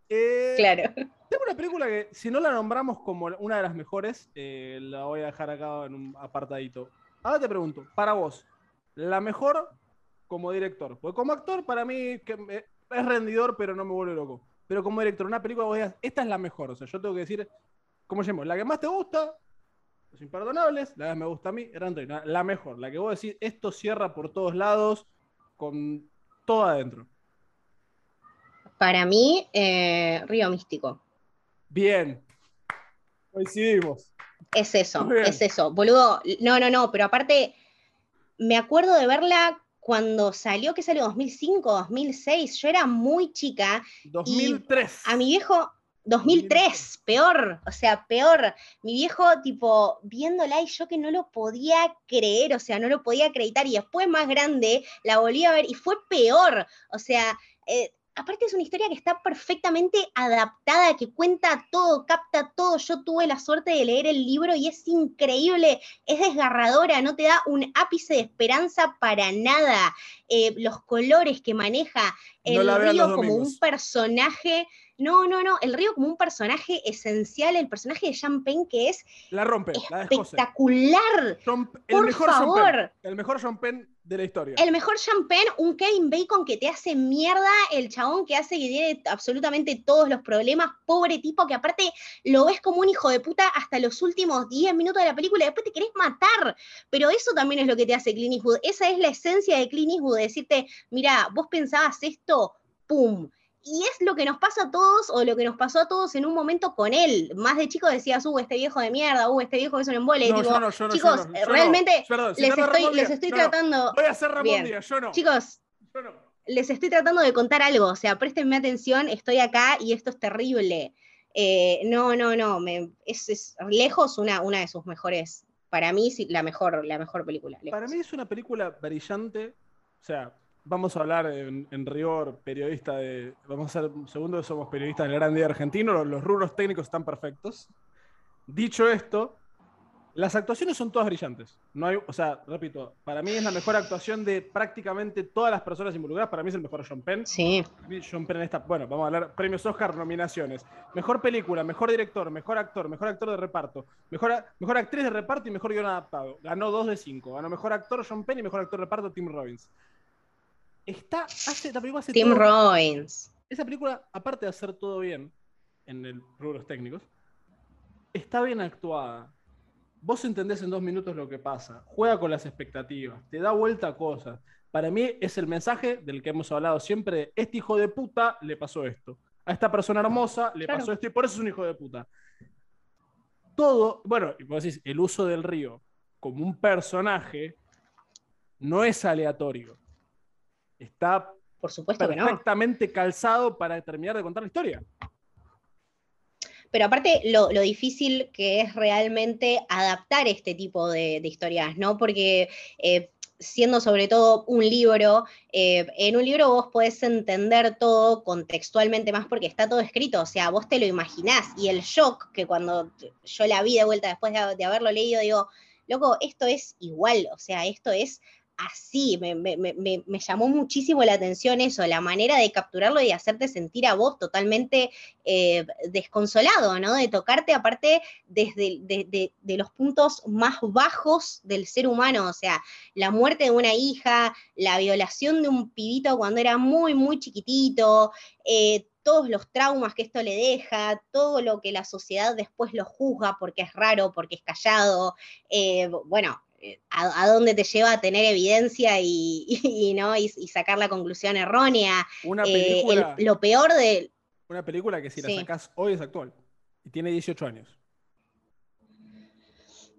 Eh, Claro. Tengo una película que, si no la nombramos como una de las mejores, eh, la voy a dejar acá en un apartadito. Ahora te pregunto, para vos, la mejor como director. Porque como actor, para mí que es rendidor, pero no me vuelve loco. Pero como director, una película vos digas, esta es la mejor. O sea, yo tengo que decir, ¿cómo llamo? La que más te gusta, Los Imperdonables, la que más me gusta a mí, Gran Torino. La mejor, la que vos decís, esto cierra por todos lados, con todo adentro. Para mí, eh, Río Místico. Bien. Coincidimos. Es eso, es eso. Boludo, no, no, no, pero aparte, me acuerdo de verla cuando salió, que salió 2005, 2006. Yo era muy chica 2003. A mi viejo, 2003, peor, o sea, peor. Mi viejo, tipo, viéndola y yo que no lo podía creer, o sea, no lo podía acreditar. Y después, más grande, la volví a ver y fue peor. O sea, eh, aparte es una historia que está perfectamente adaptada, que cuenta todo, capta todo. Yo tuve la suerte de leer el libro y es increíble, es desgarradora, no te da un ápice de esperanza para nada. Eh, los colores que maneja, el río como un personaje. No, no, no, el río como un personaje esencial, el personaje de Champagne que es La rompe, la espectacular. John- el Por mejor John favor. Penn, el mejor John Penn de la historia. El mejor Champagne, un Kevin Bacon que te hace mierda, el chabón que hace que tiene absolutamente todos los problemas, pobre tipo que aparte lo ves como un hijo de puta hasta los últimos 10 minutos de la película y después te querés matar. Pero eso también es lo que te hace Clint Eastwood. Esa es la esencia de Clint Eastwood, de decirte, mira, vos pensabas esto, ¡pum! Y es lo que nos pasa a todos, o lo que nos pasó a todos en un momento con él. Más de chico decías, uh, este viejo de mierda, uh, este viejo es un embole. no, tipo, yo no, yo no, chicos, yo realmente Perdón, si les, estoy, les estoy tratando. Voy a hacer Ramón Bien. Díaz, yo no. Chicos, yo no. les estoy tratando de contar algo, o sea, préstenme atención, estoy acá y esto es terrible. Eh, no, no, no, me- es, es lejos una, una de sus mejores, para mí sí, la mejor, la mejor película. lejos. Para mí es una película brillante. O sea, vamos a hablar en, en rigor periodista de. Vamos a hacer un segundo, somos periodistas del Gran Día Argentino. Los, los rubros técnicos están perfectos. Dicho esto, las actuaciones son todas brillantes. No hay, o sea, repito, para mí es la mejor actuación de prácticamente todas las personas involucradas. Para mí es el mejor John Penn. Sí, Para mí John Penn en esta, bueno, vamos a hablar premios Oscar, nominaciones. Mejor película, mejor director, mejor actor, mejor actor de reparto, mejor, mejor actriz de reparto y mejor guion adaptado. Ganó 2 de 5. Ganó mejor actor John Penn y mejor actor de reparto Tim Robbins. Está, hace, la película hace Tim todo- Robbins. Esa película, aparte de hacer todo bien, en el rubros técnicos, está bien actuada. Vos entendés en dos minutos lo que pasa, juega con las expectativas, te da vuelta a cosas. Para mí es el mensaje del que hemos hablado siempre. Este hijo de puta le pasó esto. A esta persona hermosa le Claro. pasó esto y por eso es un hijo de puta. Todo, bueno, y vos decís, el uso del río como un personaje no es aleatorio. Está Por supuesto que no. perfectamente calzado para terminar de contar la historia. Pero aparte, lo, lo difícil que es realmente adaptar este tipo de, de historias, ¿no? Porque eh, siendo sobre todo un libro, eh, en un libro vos podés entender todo contextualmente más porque está todo escrito, o sea, vos te lo imaginás. Y el shock que cuando yo la vi de vuelta después de, de haberlo leído, digo, loco, esto es igual, o sea, esto es así, me, llamó muchísimo la atención eso, la manera de capturarlo y hacerte sentir a vos totalmente eh, desconsolado, ¿no? De tocarte aparte desde de, los puntos más bajos del ser humano, o sea, la muerte de una hija, la violación de un pibito cuando era muy, muy chiquitito, eh, todos los traumas que esto le deja, todo lo que la sociedad después lo juzga porque es raro, porque es callado, eh, bueno, a, a dónde te lleva a tener evidencia y, y, ¿no? y, y sacar la conclusión errónea. Una Eh, el- película, lo peor de, una película que si Sí. la sacás hoy es actual. Y tiene 18 años.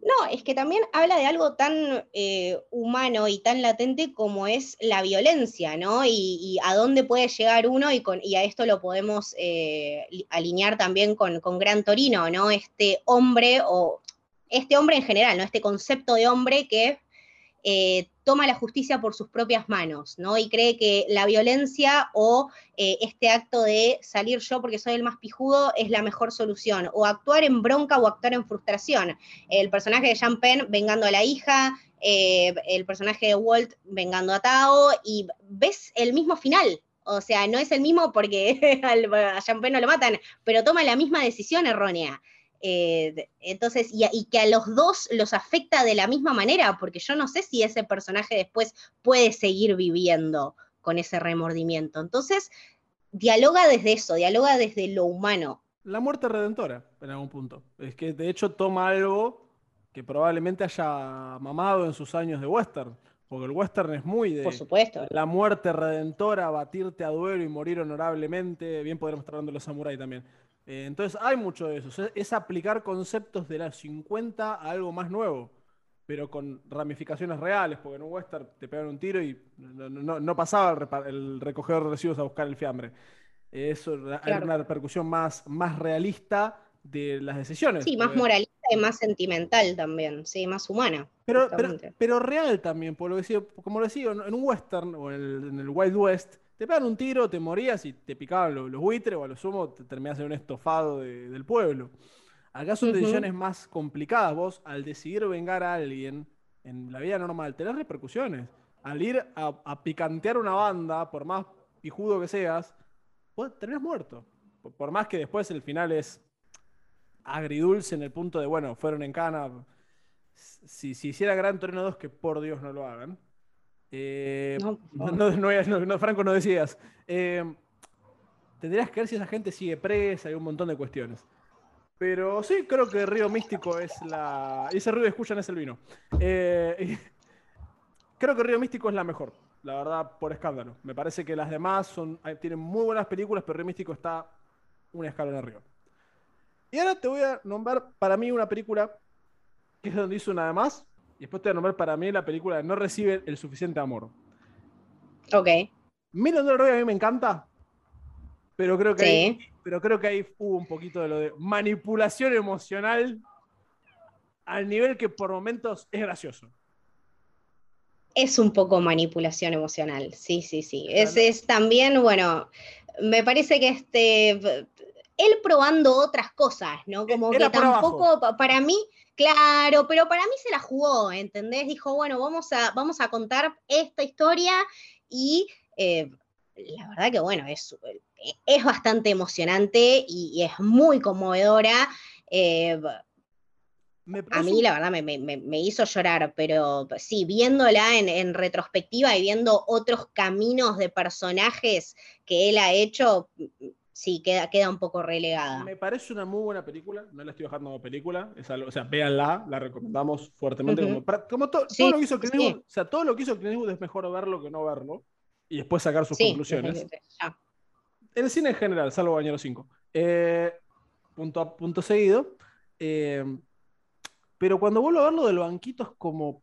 No, es que también habla de algo tan eh, humano y tan latente como es la violencia, ¿no? Y, a dónde puede llegar uno y, con, y a esto lo podemos eh, alinear también con, con, Gran Torino, ¿no? Este hombre o este hombre en general, ¿no? Este concepto de hombre que eh, toma la justicia por sus propias manos, ¿no? Y cree que la violencia o eh, este acto de salir yo porque soy el más pijudo es la mejor solución, o actuar en bronca o actuar en frustración. El personaje de Jean Penn vengando a la hija, eh, el personaje de Walt vengando a Tao, y ves el mismo final. O sea, no es el mismo porque *laughs* a Jean Penn no lo matan, pero toma la misma decisión errónea. Eh, entonces, y, que a los dos los afecta de la misma manera, porque yo no sé si ese personaje después puede seguir viviendo con ese remordimiento. Entonces, dialoga desde eso, dialoga desde lo humano. La muerte redentora, en algún punto. Es que de hecho toma algo que probablemente haya mamado en sus años de western. Porque el western es muy de Por supuesto. la muerte redentora, batirte a duelo y morir honorablemente. Bien podremos estar hablando de los samuráis también. Eh, entonces hay mucho de eso. Es, aplicar conceptos de las 50 a algo más nuevo, pero con ramificaciones reales, porque en un western te pegan un tiro y no, pasaba el, recogedor de residuos a buscar el fiambre. Eso hay una repercusión más, más realista de las decisiones. Sí, más moralista y más sentimental también, sí, más humana. Pero, pero, real también, por lo que como lo decía, en un western o en el Wild West, te pegan un tiro, te morías y te picaban los, buitres o a lo sumo te terminás en un estofado del pueblo. Acá son decisiones más complicadas. Vos, al decidir vengar a alguien en la vida normal, tenés repercusiones. Al ir a, picantear una banda, por más pijudo que seas, vos terminás muerto. Por, más que después el final es agridulce en el punto de, bueno, fueron en cana. Si, si hiciera Gran Torino 2, que por Dios no lo hagan. Eh, no, Franco, no decías. Eh, tendrías que ver si esa gente sigue presa y un montón de cuestiones. Pero sí, creo que Río Místico es la. Ese ruido que escuchan es el vino. Eh, *laughs* creo que Río Místico es la mejor, la verdad, por escándalo. Me parece que las demás son, tienen muy buenas películas, pero Río Místico está un escalón arriba. Y ahora te voy a nombrar para mí una película que es donde hizo una de más, y después te voy a nombrar para mí la película No recibe el suficiente amor. Ok. Million Dollar a mí me encanta, pero creo que, ahí, pero creo que ahí hubo un poquito de lo de manipulación emocional al nivel que por momentos es gracioso. Es un poco manipulación emocional, sí, sí, sí. Es, es también, bueno, me parece que este, él probando otras cosas, ¿no? Como que tampoco, para mí, Claro, pero para mí se la jugó, ¿entendés? Dijo, bueno, vamos a, vamos a contar esta historia y eh, la verdad que, bueno, es, es bastante emocionante y, es muy conmovedora. Eh, a mí, la verdad, me, hizo llorar, pero sí, viéndola en, en, retrospectiva y viendo otros caminos de personajes que él ha hecho, sí, queda, queda un poco relegada. Me parece una muy buena película, no la estoy bajando como película, es algo, o sea, véanla, la recomendamos fuertemente. Como, todo lo que hizo Clint o sea, todo lo que hizo Clint es mejor verlo que no verlo, y después sacar sus conclusiones. En el cine en general, salvo Bañero 5. Eh, punto, punto seguido. Eh, pero cuando vuelvo a verlo del banquito es como.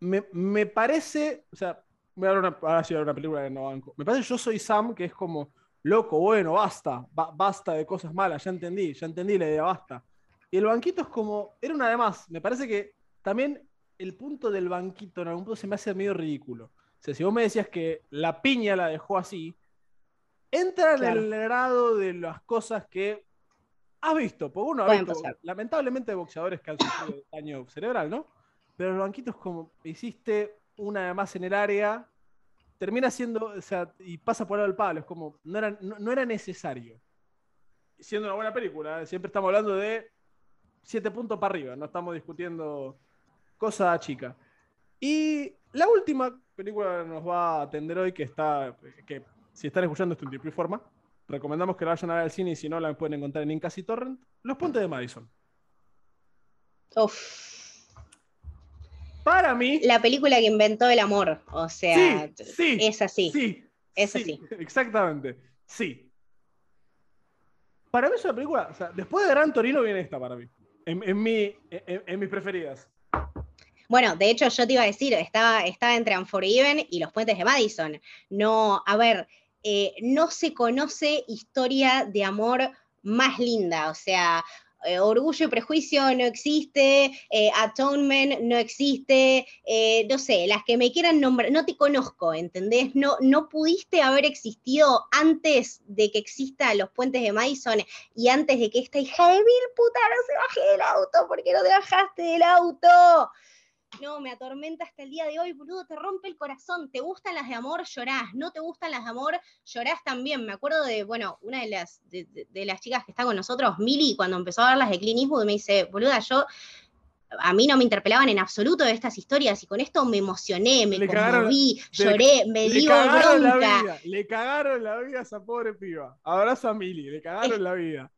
Me, me parece. O sea, voy a ver una, ahora sí una película de no banco. Me parece Yo Soy Sam, que es como loco, bueno, basta, basta de cosas malas, ya entendí, ya entendí la idea, basta. Y el banquito es como, era una de más, me parece que también el punto del banquito en algún punto se me hace medio ridículo. O sea, si vos me decías que la piña la dejó así, entra en el grado de las cosas que has visto, porque uno ha visto, lamentablemente, boxeadores que han sufrido daño cerebral, ¿no? Pero el banquito es como, hiciste una de más en el área, termina siendo, o sea, y pasa por el palo, es como, no era, no, era necesario. Siendo una buena película, ¿eh? siempre estamos hablando de siete puntos para arriba, no estamos discutiendo cosa chica. Y la última película nos va a atender hoy, que está, que si están escuchando esto en tiempo forma, recomendamos que la vayan a ver al cine y si no la pueden encontrar en Incas y Torrent, Los Puentes de Madison. Uf para mí. La película que inventó el amor. O sea, es así. Sí. Es así. Exactamente. Sí. Para mí es una película. O sea, después de Gran Torino viene esta para mí. En, mi, en, mis preferidas. Bueno, de hecho, yo te iba a decir, estaba, estaba entre Unforgiven y los puentes de Madison. No, a ver, eh, no se conoce historia de amor más linda. O sea, eh, orgullo y prejuicio no existe, eh, atonement no existe, eh, no sé, las que me quieran nombrar, no te conozco, ¿entendés? No, no pudiste haber existido antes de que existan los puentes de Madison y antes de que esta hija de mil puta no se baje del auto, porque no te bajaste del auto? No, me atormenta hasta el día de hoy, boludo, te rompe el corazón. ¿Te gustan las de amor? Llorás. ¿No te gustan las de amor? Llorás también. Me acuerdo de, bueno, una de las, de, las chicas que está con nosotros, Mili, cuando empezó a ver las de Clint Eastwood, me dice, boluda, yo a mí no me interpelaban en absoluto de estas historias y con esto me emocioné, me conmoví, lloré, me dio bronca. le cagaron la vida a esa pobre piba. Abrazo a Mili, le cagaron la vida.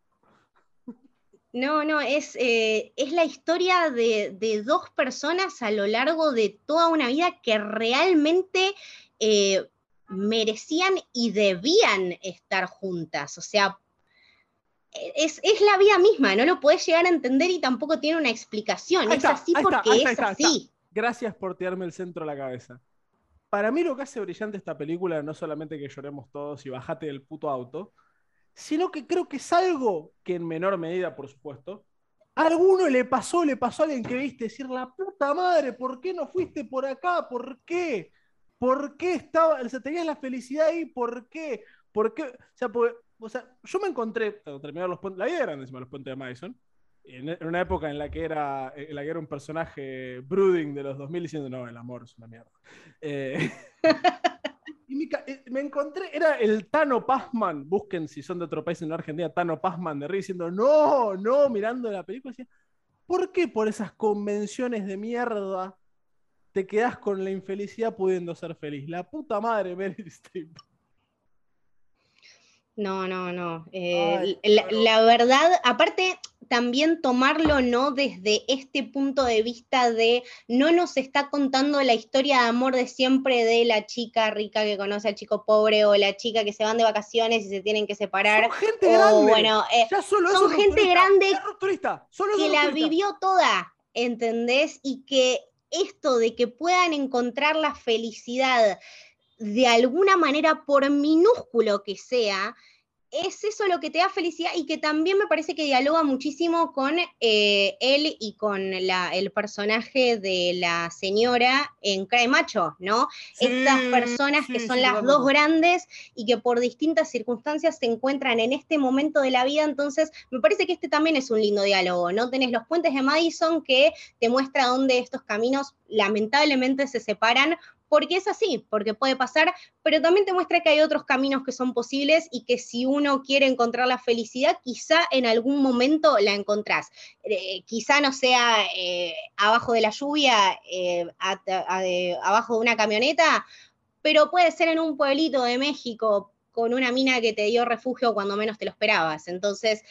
No, no, es, eh, es la historia de, dos personas a lo largo de toda una vida que realmente eh, merecían y debían estar juntas. O sea, es, la vida misma, no lo puedes llegar a entender y tampoco tiene una explicación. es así porque es así. Gracias por tirarme el centro a la cabeza. Para mí lo que hace brillante esta película no solamente que lloremos todos y bajate del puto auto, sino que creo que es algo que en menor medida, por supuesto, a alguno le pasó, le pasó a alguien que viste decir, la puta madre, ¿por qué no fuiste por acá? ¿Por qué? ¿Por qué estaba, o sea, tenías la felicidad ahí? ¿Por qué? ¿Por qué? O sea, yo me encontré, terminar los puentes, la vida era encima los puentes de Madison, en, una época en la que era, en la era un personaje brooding de los 2000 diciendo, no, el amor es una mierda. Eh, *laughs* Y eh, me, encontré, era el Tano Pazman, busquen si son de otro país en la Argentina, Tano Pazman de Rey diciendo, no, no, mirando la película, decía, ¿por qué por esas convenciones de mierda te quedas con la infelicidad pudiendo ser feliz? La puta madre, Meryl Streep. No, no, no. Eh, la, verdad, aparte, también tomarlo no desde este punto de vista de no nos está contando la historia de amor de siempre de la chica rica que conoce al chico pobre o la chica que se van de vacaciones y se tienen que separar. Son gente grande. Bueno, eh, son gente grande que la vivió toda, ¿entendés? Y que esto de que puedan encontrar la felicidad de alguna manera, por minúsculo que sea, es eso lo que te da felicidad y que también me parece que dialoga muchísimo con eh, él y con el personaje de la señora en Cry Macho, ¿no? Estas personas que son las dos grandes y que por distintas circunstancias se encuentran en este momento de la vida, entonces me parece que este también es un lindo diálogo, ¿no? Tenés los puentes de Madison que te muestra dónde estos caminos lamentablemente se separan porque es así, porque puede pasar, pero también te muestra que hay otros caminos que son posibles y que si uno quiere encontrar la felicidad, quizá en algún momento la encontrás. Eh, quizá no sea eh, abajo de la lluvia, eh, abajo de una camioneta, pero puede ser en un pueblito de México con una mina que te dio refugio cuando menos te lo esperabas. Entonces,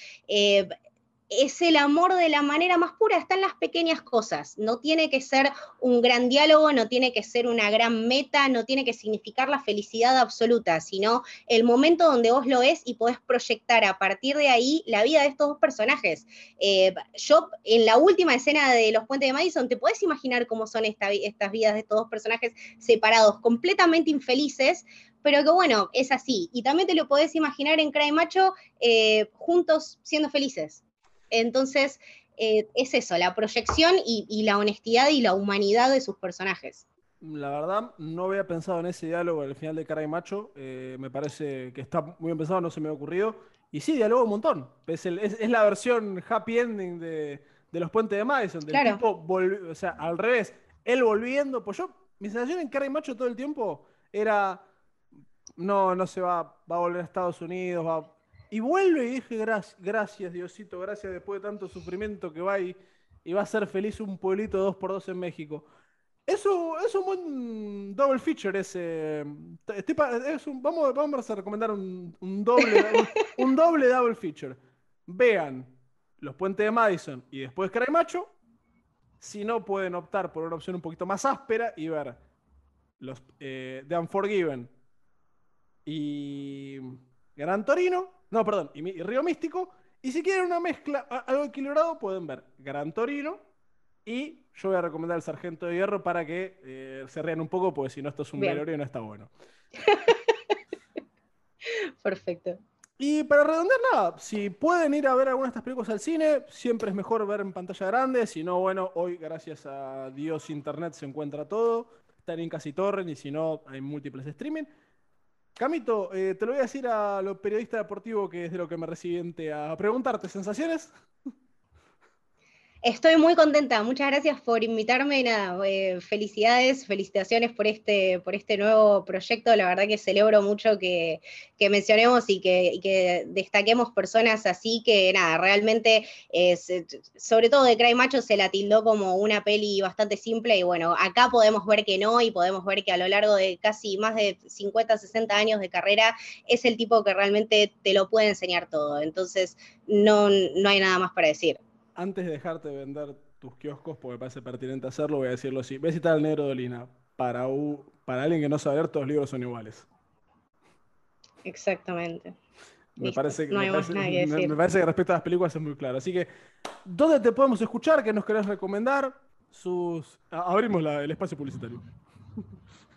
es el amor de la manera más pura, está en las pequeñas cosas. No tiene que ser un gran diálogo, no tiene que ser una gran meta, no tiene que significar la felicidad absoluta, sino el momento donde vos lo ves y podés proyectar a partir de ahí la vida de estos dos personajes. Eh, yo, en la última escena de Los Puentes de Madison, te podés imaginar cómo son estas vidas de estos dos personajes separados, completamente infelices, pero que bueno, es así. Y también te lo podés imaginar en Cry Macho eh, juntos siendo felices. Entonces, eh, es eso, la proyección y, la honestidad y la humanidad de sus personajes. La verdad, no había pensado en ese diálogo al final de Cara y Macho. Eh, me parece que está muy bien pensado, no se me ha ocurrido. Y sí, diálogo un montón. Es, la versión happy ending de, los puentes de Madison. Del tipo, o sea, al revés. Él volviendo. Pues yo, mi sensación en Cara y Macho todo el tiempo era. No, no se va, va a volver a Estados Unidos, va, y vuelve y dije, gracias, Diosito, gracias después de tanto sufrimiento que va y, va a ser feliz un pueblito 2x2 en México. Eso es un buen double feature ese. vamos, vamos a recomendar un, doble, un, doble double feature. Vean los puentes de Madison y después Cry Macho. Si no, pueden optar por una opción un poquito más áspera y ver los eh, The Unforgiven y Gran Torino no, perdón, y, Río Místico, Y si quieren una mezcla, algo equilibrado, pueden ver Gran Torino y yo voy a recomendar el Sargento de Hierro para que eh, se rían un poco, porque si no, esto es un velorio y no está bueno. *laughs* Perfecto. Y para redondear nada, si pueden ir a ver alguna de estas películas al cine, siempre es mejor ver en pantalla grande. Si no, bueno, hoy gracias a Dios Internet se encuentra todo. Están en casi torrent y si no, hay múltiples streaming. Camito, eh, te lo voy a decir a lo periodista deportivo que es de lo que me recibiente a preguntarte, ¿sensaciones? Estoy muy contenta, muchas gracias por invitarme. Nada, eh, felicidades, felicitaciones por este, por este nuevo proyecto. La verdad que celebro mucho que, mencionemos y que, destaquemos personas así que, nada, realmente, es, sobre todo de Cry Macho, se la tildó como una peli bastante simple. Y bueno, acá podemos ver que no, y podemos ver que a lo largo de casi más de 50, 60 años de carrera, es el tipo que realmente te lo puede enseñar todo. Entonces, no, no hay nada más para decir antes de dejarte vender tus kioscos, porque me parece pertinente hacerlo, voy a decirlo así. Ve citar al negro de Lina. Para, para alguien que no sabe leer, todos los libros son iguales. Exactamente. Me parece, que, me, *laughs* parece, que respecto a las películas es muy claro. Así que, ¿dónde te podemos escuchar? ¿Qué nos querés recomendar? Sus... Abrimos el espacio publicitario.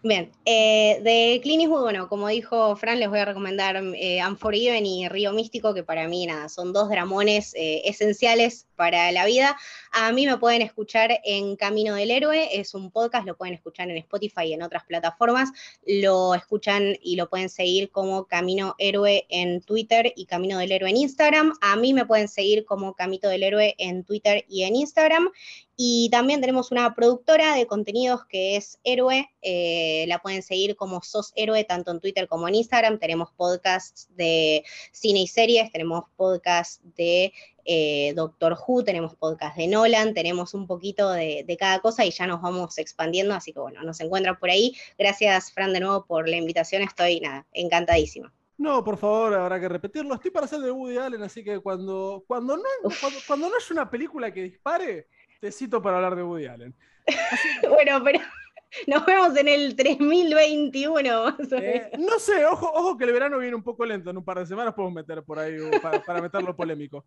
Bien, eh, de Clint bueno, como dijo Fran, les voy a recomendar eh, Unforgiven y Río Místico, que para mí nada, son dos dramones eh, esenciales para la vida. A mí me pueden escuchar en Camino del Héroe, es un podcast, lo pueden escuchar en Spotify y en otras plataformas. Lo escuchan y lo pueden seguir como Camino Héroe en Twitter y Camino del Héroe en Instagram. A mí me pueden seguir como Camito del Héroe en Twitter y en Instagram. Y también tenemos una productora de contenidos que es Héroe. Eh, la pueden seguir como Sos Héroe tanto en Twitter como en Instagram. Tenemos podcasts de cine y series, tenemos podcasts de eh, Doctor Who, tenemos podcasts de Nolan, tenemos un poquito de, de, cada cosa y ya nos vamos expandiendo. Así que bueno, nos encuentran por ahí. Gracias, Fran, de nuevo por la invitación. Estoy nada, encantadísima. No, por favor, habrá que repetirlo. Estoy para hacer de Woody Allen, así que cuando, cuando, no, cuando, cuando no haya una película que dispare te cito para hablar de Woody Allen. *laughs* bueno, pero *laughs* nos vemos en el 3021. Eh, no sé, ojo, ojo que el verano viene un poco lento. En un par de semanas podemos meter por ahí para, meterlo *laughs* polémico.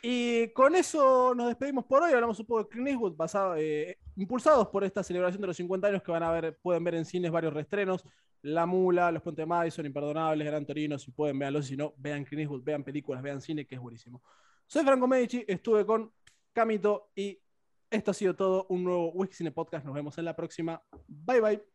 Y con eso nos despedimos por hoy. Hablamos un poco de Clint Eastwood, eh, impulsados por esta celebración de los 50 años que van a ver, pueden ver en cines varios restrenos. La Mula, Los Puentes Madison, Imperdonables, Gran Torino. Si pueden, verlo, Si no, vean Clint Eastwood, vean películas, vean cine, que es buenísimo. Soy Franco Medici, estuve con Camito y esto ha sido todo, un nuevo Whisky Cine Podcast. Nos vemos en la próxima. Bye bye.